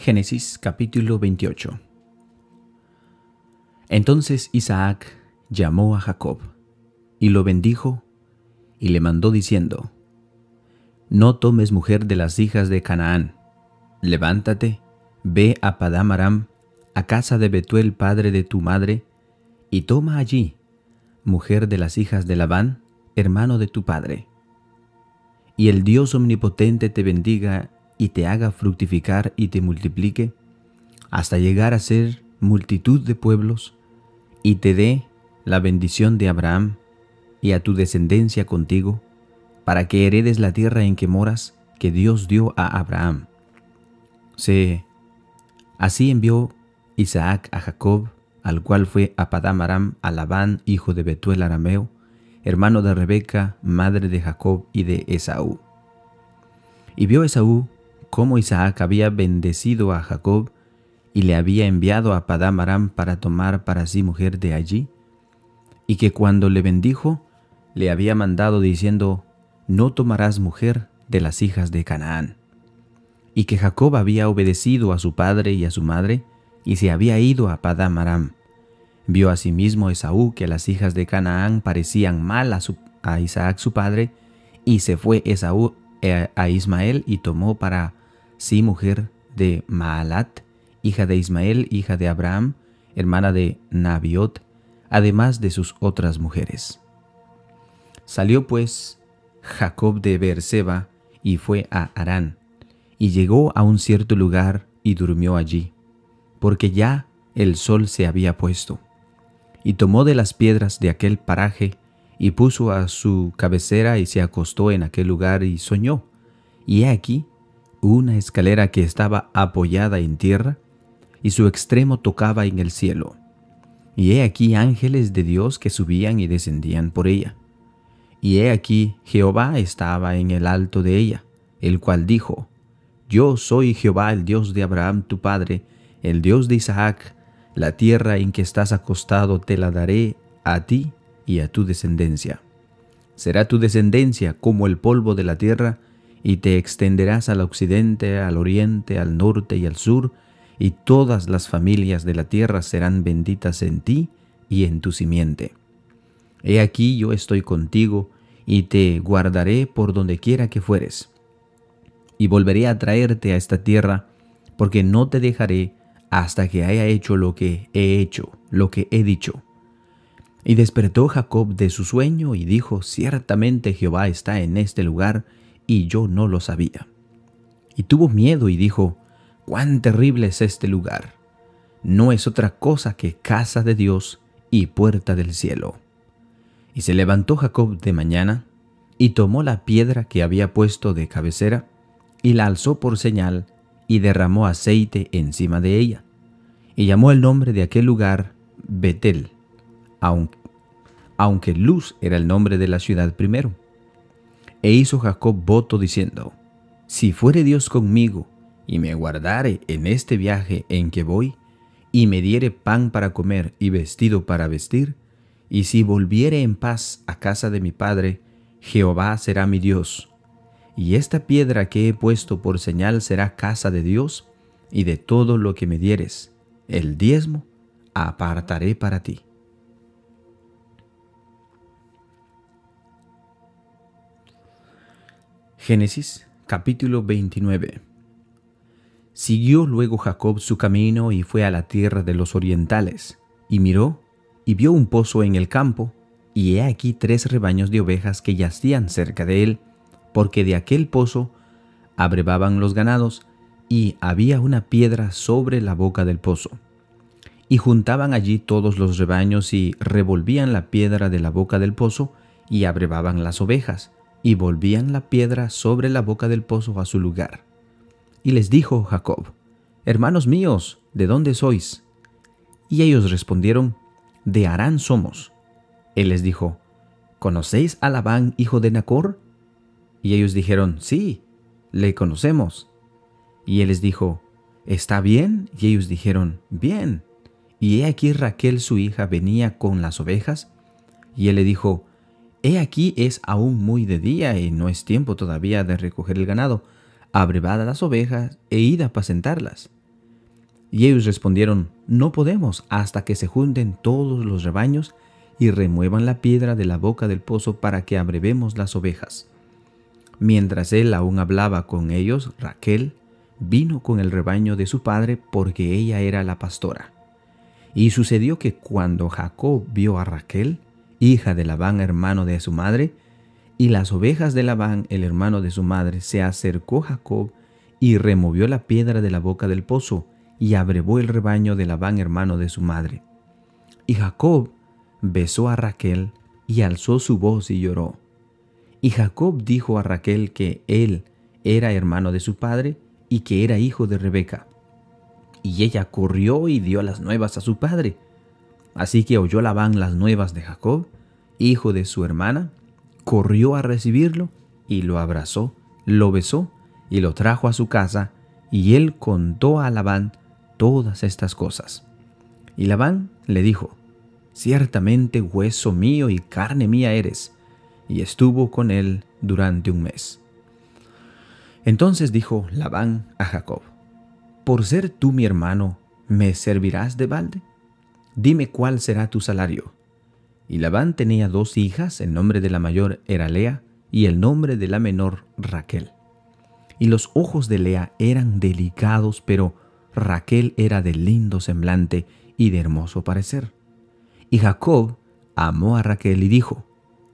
Génesis capítulo 28 Entonces Isaac llamó a Jacob y lo bendijo y le mandó diciendo, No tomes mujer de las hijas de Canaán, levántate, ve a Padam Aram, a casa de Betuel padre de tu madre, y toma allí mujer de las hijas de Labán, hermano de tu padre. Y el Dios omnipotente te bendiga y te haga fructificar y te multiplique, hasta llegar a ser multitud de pueblos, y te dé la bendición de Abraham y a tu descendencia contigo, para que heredes la tierra en que moras, que Dios dio a Abraham. Así envió Isaac a Jacob, al cual fue a Padam Aram a Labán, hijo de Betuel arameo, hermano de Rebeca, madre de Jacob y de Esaú. Y vio Esaú cómo Isaac había bendecido a Jacob y le había enviado a Padam Aram para tomar para sí mujer de allí, y que cuando le bendijo, le había mandado diciendo, no tomarás mujer de las hijas de Canaán. Y que Jacob había obedecido a su padre y a su madre, y se había ido a Padam Aram. Vio asimismo Esaú que las hijas de Canaán parecían mal a, a Isaac su padre, y se fue Esaú eh, a Ismael y tomó para sí mujer de Maalat, hija de Ismael, hija de Abraham, hermana de Nabiot, además de sus otras mujeres. Salió pues Jacob de Beerseba y fue a Harán, y llegó a un cierto lugar y durmió allí, porque ya el sol se había puesto. Y tomó de las piedras de aquel paraje y puso a su cabecera y se acostó en aquel lugar y soñó. Y he aquí una escalera que estaba apoyada en tierra, y su extremo tocaba en el cielo. Y he aquí ángeles de Dios que subían y descendían por ella. Y he aquí Jehová estaba en el alto de ella, el cual dijo, Yo soy Jehová el Dios de Abraham tu padre, el Dios de Isaac, la tierra en que estás acostado te la daré a ti y a tu descendencia. Será tu descendencia como el polvo de la tierra, y te extenderás al occidente, al oriente, al norte y al sur, y todas las familias de la tierra serán benditas en ti y en tu simiente. He aquí yo estoy contigo, y te guardaré por donde quiera que fueres. Y volveré a traerte a esta tierra, porque no te dejaré hasta que haya hecho lo que he hecho, lo que he dicho. Y despertó Jacob de su sueño y dijo, ciertamente Jehová está en este lugar, y yo no lo sabía. Y tuvo miedo y dijo, cuán terrible es este lugar. No es otra cosa que casa de Dios y puerta del cielo. Y se levantó Jacob de mañana, y tomó la piedra que había puesto de cabecera, y la alzó por señal, y derramó aceite encima de ella. Y llamó el nombre de aquel lugar Betel, aunque, aunque Luz era el nombre de la ciudad primero. E hizo Jacob voto diciendo, Si fuere Dios conmigo, y me guardare en este viaje en que voy, y me diere pan para comer y vestido para vestir, y si volviere en paz a casa de mi padre, Jehová será mi Dios. Y esta piedra que he puesto por señal será casa de Dios, y de todo lo que me dieres, el diezmo, apartaré para ti. Génesis capítulo 29 Siguió luego Jacob su camino y fue a la tierra de los orientales, y miró, y vio un pozo en el campo, y he aquí tres rebaños de ovejas que yacían cerca de él, porque de aquel pozo abrevaban los ganados, y había una piedra sobre la boca del pozo. Y juntaban allí todos los rebaños y revolvían la piedra de la boca del pozo, y abrevaban las ovejas y volvían la piedra sobre la boca del pozo a su lugar. Y les dijo Jacob, Hermanos míos, ¿de dónde sois? Y ellos respondieron, De Harán somos. Él les dijo, ¿Conocéis a Labán, hijo de Nacor? Y ellos dijeron, Sí, le conocemos. Y él les dijo, ¿Está bien? Y ellos dijeron, Bien. Y he aquí Raquel su hija venía con las ovejas. Y él le dijo, He aquí es aún muy de día y no es tiempo todavía de recoger el ganado. Abrevad las ovejas e id a apacentarlas. Y ellos respondieron, no podemos hasta que se junten todos los rebaños y remuevan la piedra de la boca del pozo para que abrevemos las ovejas. Mientras él aún hablaba con ellos, Raquel vino con el rebaño de su padre porque ella era la pastora. Y sucedió que cuando Jacob vio a Raquel, hija de Labán, hermano de su madre, y las ovejas de Labán, el hermano de su madre, se acercó Jacob y removió la piedra de la boca del pozo y abrevó el rebaño de Labán, hermano de su madre. Y Jacob besó a Raquel y alzó su voz y lloró. Y Jacob dijo a Raquel que él era hermano de su padre y que era hijo de Rebeca. Y ella corrió y dio las nuevas a su padre. Así que oyó Labán las nuevas de Jacob, hijo de su hermana, corrió a recibirlo y lo abrazó, lo besó y lo trajo a su casa, y él contó a Labán todas estas cosas. Y Labán le dijo, Ciertamente hueso mío y carne mía eres. Y estuvo con él durante un mes. Entonces dijo Labán a Jacob, Por ser tú mi hermano, ¿me servirás de balde? Dime cuál será tu salario. Y Labán tenía dos hijas, el nombre de la mayor era Lea y el nombre de la menor Raquel. Y los ojos de Lea eran delicados, pero Raquel era de lindo semblante y de hermoso parecer. Y Jacob amó a Raquel y dijo,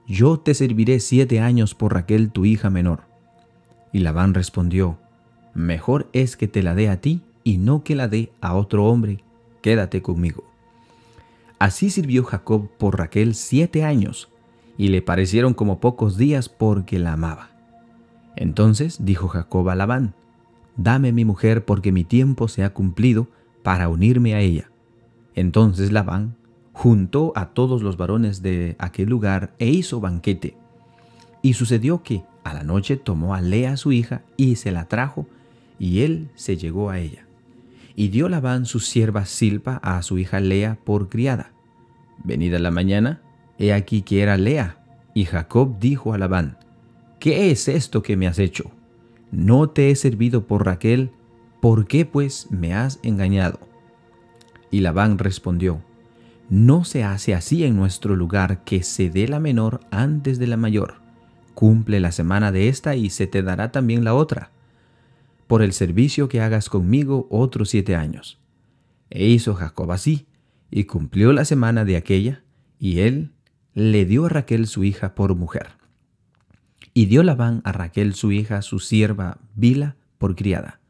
Yo te serviré siete años por Raquel tu hija menor. Y Labán respondió, Mejor es que te la dé a ti y no que la dé a otro hombre, quédate conmigo. Así sirvió Jacob por Raquel siete años, y le parecieron como pocos días porque la amaba. Entonces dijo Jacob a Labán, Dame mi mujer porque mi tiempo se ha cumplido para unirme a ella. Entonces Labán juntó a todos los varones de aquel lugar e hizo banquete. Y sucedió que a la noche tomó a Lea su hija y se la trajo, y él se llegó a ella. Y dio Labán su sierva Silpa a su hija Lea por criada. Venida la mañana, he aquí que era Lea, y Jacob dijo a Labán, ¿qué es esto que me has hecho? No te he servido por Raquel, ¿por qué pues me has engañado? Y Labán respondió, no se hace así en nuestro lugar que se dé la menor antes de la mayor. Cumple la semana de esta y se te dará también la otra. Por el servicio que hagas conmigo otros siete años. E hizo Jacob así, y cumplió la semana de aquella, y él le dio a Raquel su hija por mujer. Y dio Labán a Raquel su hija, su sierva Bila, por criada.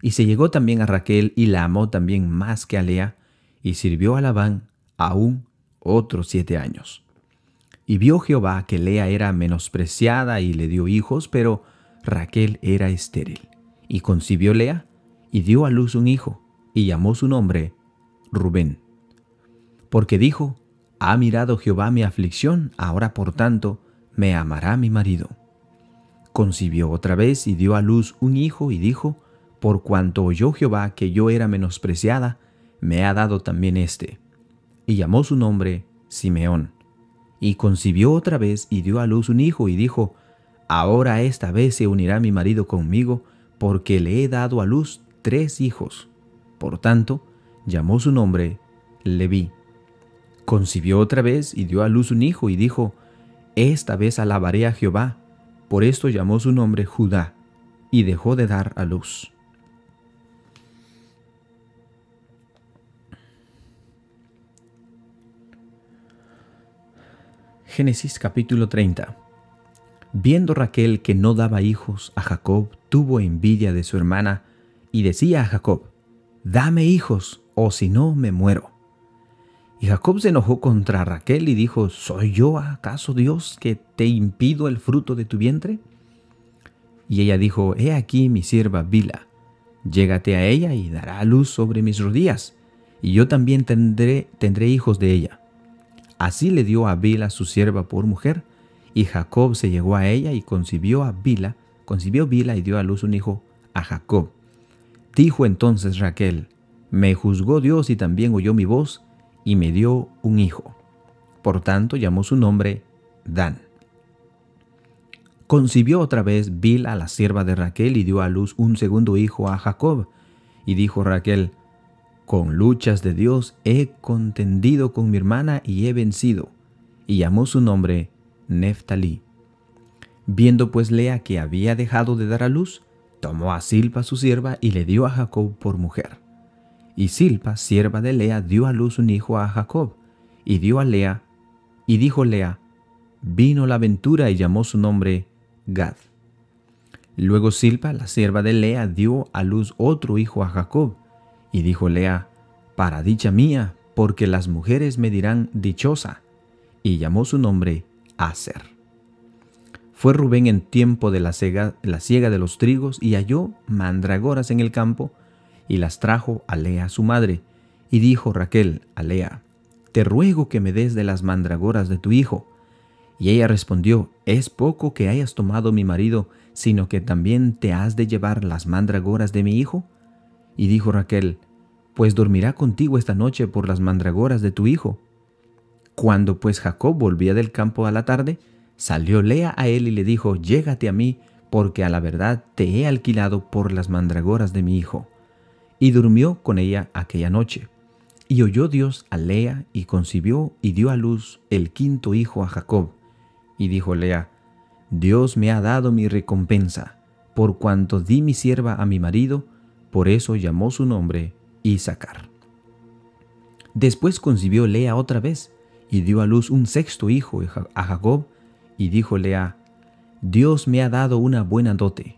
Y se llegó también a Raquel y la amó también más que a Lea, y sirvió a Labán aún otros siete años. Y vio Jehová que Lea era menospreciada y le dio hijos, pero Raquel era estéril. Y concibió Lea y dio a luz un hijo, y llamó su nombre Rubén. Porque dijo, ha mirado Jehová mi aflicción, ahora por tanto me amará mi marido. Concibió otra vez y dio a luz un hijo y dijo, por cuanto oyó Jehová que yo era menospreciada, me ha dado también éste y llamó su nombre Simeón. Y concibió otra vez y dio a luz un hijo y dijo, Ahora esta vez se unirá mi marido conmigo, porque le he dado a luz tres hijos. Por tanto, llamó su nombre Leví. Concibió otra vez y dio a luz un hijo y dijo, Esta vez alabaré a Jehová. Por esto llamó su nombre Judá, y dejó de dar a luz. Génesis capítulo 30 Viendo Raquel que no daba hijos a Jacob, tuvo envidia de su hermana y decía a Jacob, Dame hijos, o si no me muero. Y Jacob se enojó contra Raquel y dijo, ¿Soy yo acaso Dios que te impido el fruto de tu vientre? Y ella dijo, He aquí mi sierva Bila, llégate a ella y dará luz sobre mis rodillas, y yo también tendré, tendré hijos de ella. Así le dio a Bila su sierva por mujer, y Jacob se llegó a ella y concibió a Bila, concibió Bila y dio a luz un hijo a Jacob. Dijo entonces Raquel, me juzgó Dios y también oyó mi voz, y me dio un hijo. Por tanto llamó su nombre Dan. Concibió otra vez Bila, la sierva de Raquel, y dio a luz un segundo hijo a Jacob. Y dijo Raquel, Con luchas de Dios he contendido con mi hermana y he vencido. Y llamó su nombre Neftalí. Viendo pues Lea que había dejado de dar a luz, tomó a Silpa su sierva y le dio a Jacob por mujer. Y Silpa, sierva de Lea, dio a luz un hijo a Jacob, y dio a Lea, y dijo Lea, vino la aventura y llamó su nombre Gad. Luego Silpa, la sierva de Lea, dio a luz otro hijo a Jacob, y dijo Lea, para dicha mía, porque las mujeres me dirán dichosa, y llamó su nombre Aser. Fue Rubén en tiempo de la, siega de los trigos y halló mandragoras en el campo y las trajo a Lea su madre. Y dijo Raquel a Lea, Te ruego que me des de las mandragoras de tu hijo. Y ella respondió, Es poco que hayas tomado mi marido, sino que también te has de llevar las mandragoras de mi hijo. Y dijo Raquel, Pues dormirá contigo esta noche por las mandragoras de tu hijo. Cuando pues Jacob volvía del campo a la tarde, Salió Lea a él y le dijo, Llégate a mí, porque a la verdad te he alquilado por las mandragoras de mi hijo. Y durmió con ella aquella noche. Y oyó Dios a Lea y concibió y dio a luz el quinto hijo a Jacob. Y dijo Lea, Dios me ha dado mi recompensa, por cuanto di mi sierva a mi marido, por eso llamó su nombre Isaacar. Después concibió Lea otra vez y dio a luz un sexto hijo a Jacob, y dijo Lea, Dios me ha dado una buena dote,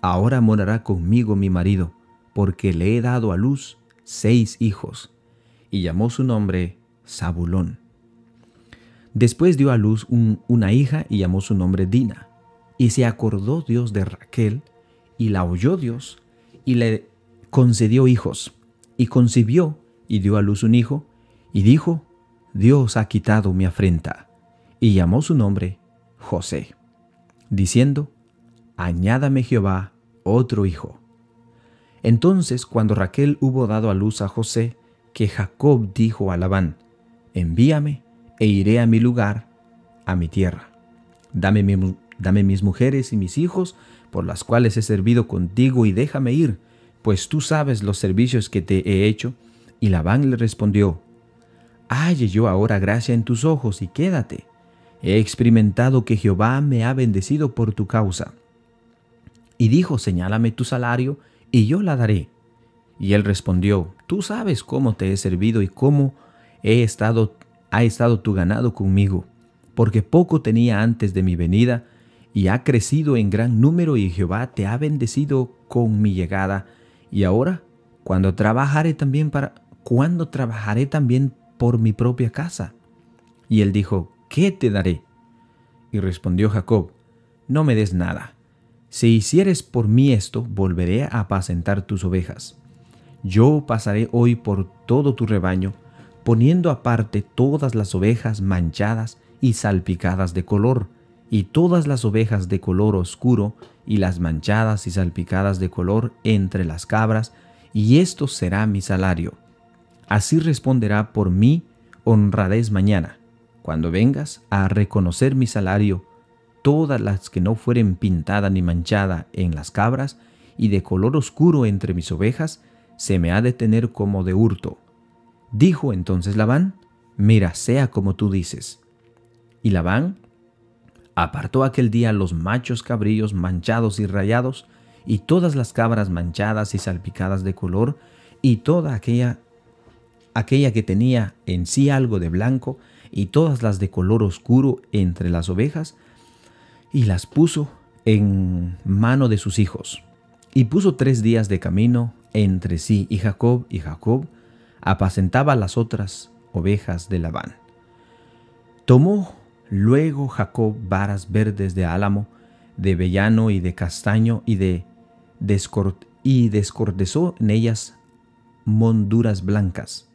ahora morará conmigo mi marido, porque le he dado a luz seis hijos. Y llamó su nombre Zabulón. Después dio a luz una hija y llamó su nombre Dina. Y se acordó Dios de Raquel, y la oyó Dios, y le concedió hijos. Y concibió y dio a luz un hijo, y dijo, Dios ha quitado mi afrenta. Y llamó su nombre José, diciendo, Añádame Jehová otro hijo. Entonces, cuando Raquel hubo dado a luz a José, que Jacob dijo a Labán, Envíame e iré a mi lugar, a mi tierra. Dame, dame mis mujeres y mis hijos, por las cuales he servido contigo, y déjame ir, pues tú sabes los servicios que te he hecho. Y Labán le respondió, Halle yo ahora gracia en tus ojos y quédate he experimentado que Jehová me ha bendecido por tu causa. Y dijo, señálame tu salario, y yo la daré. Y él respondió, tú sabes cómo te he servido y cómo he estado, ha estado tu ganado conmigo, porque poco tenía antes de mi venida, y ha crecido en gran número, y Jehová te ha bendecido con mi llegada. Y ahora, cuando trabajaré también para, ¿cuándo trabajaré también por mi propia casa? Y él dijo, ¿qué te daré? Y respondió Jacob, No me des nada. Si hicieres por mí esto, volveré a apacentar tus ovejas. Yo pasaré hoy por todo tu rebaño, poniendo aparte todas las ovejas manchadas y salpicadas de color, y todas las ovejas de color oscuro, y las manchadas y salpicadas de color entre las cabras, y esto será mi salario. Así responderá por mí honradez mañana cuando vengas a reconocer mi salario, todas las que no fueren pintada ni manchada en las cabras y de color oscuro entre mis ovejas, se me ha de tener como de hurto. Dijo entonces Labán, mira, sea como tú dices. Y Labán apartó aquel día los machos cabrillos manchados y rayados, y todas las cabras manchadas y salpicadas de color, y toda aquella, aquella que tenía en sí algo de blanco, y todas las de color oscuro entre las ovejas, y las puso en mano de sus hijos. Y puso tres días de camino entre sí y Jacob, y Jacob apacentaba las otras ovejas de Labán. Tomó luego Jacob varas verdes de álamo, de vellano y de castaño, y de y descordezó en ellas monduras blancas,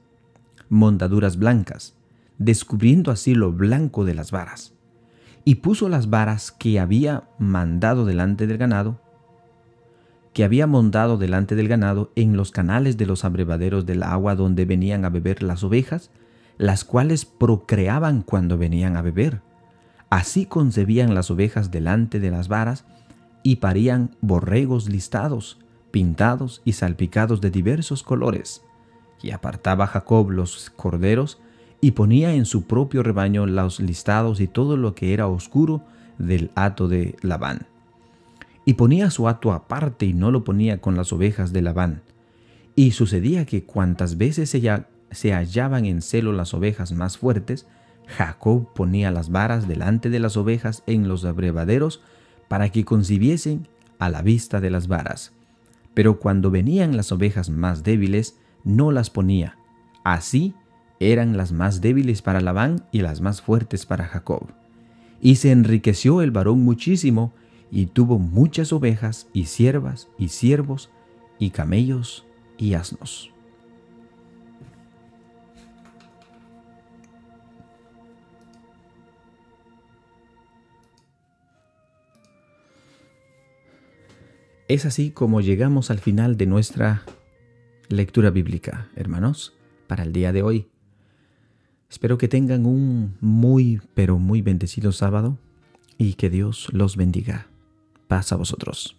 mondaduras blancas, descubriendo así lo blanco de las varas. Y puso las varas que había mandado delante del ganado, que había montado delante del ganado en los canales de los abrevaderos del agua donde venían a beber las ovejas, las cuales procreaban cuando venían a beber. Así concebían las ovejas delante de las varas y parían borregos listados, pintados y salpicados de diversos colores. Y apartaba Jacob los corderos y ponía en su propio rebaño los listados y todo lo que era oscuro del hato de Labán. Y ponía su hato aparte y no lo ponía con las ovejas de Labán. Y sucedía que cuantas veces se hallaban en celo las ovejas más fuertes, Jacob ponía las varas delante de las ovejas en los abrevaderos para que concibiesen a la vista de las varas. Pero cuando venían las ovejas más débiles, no las ponía. Así eran las más débiles para Labán y las más fuertes para Jacob. Y se enriqueció el varón muchísimo, y tuvo muchas ovejas y siervas y siervos y camellos y asnos. Es así como llegamos al final de nuestra lectura bíblica, hermanos, para el día de hoy. Espero que tengan un muy, pero muy bendecido sábado y que Dios los bendiga. Paz a vosotros.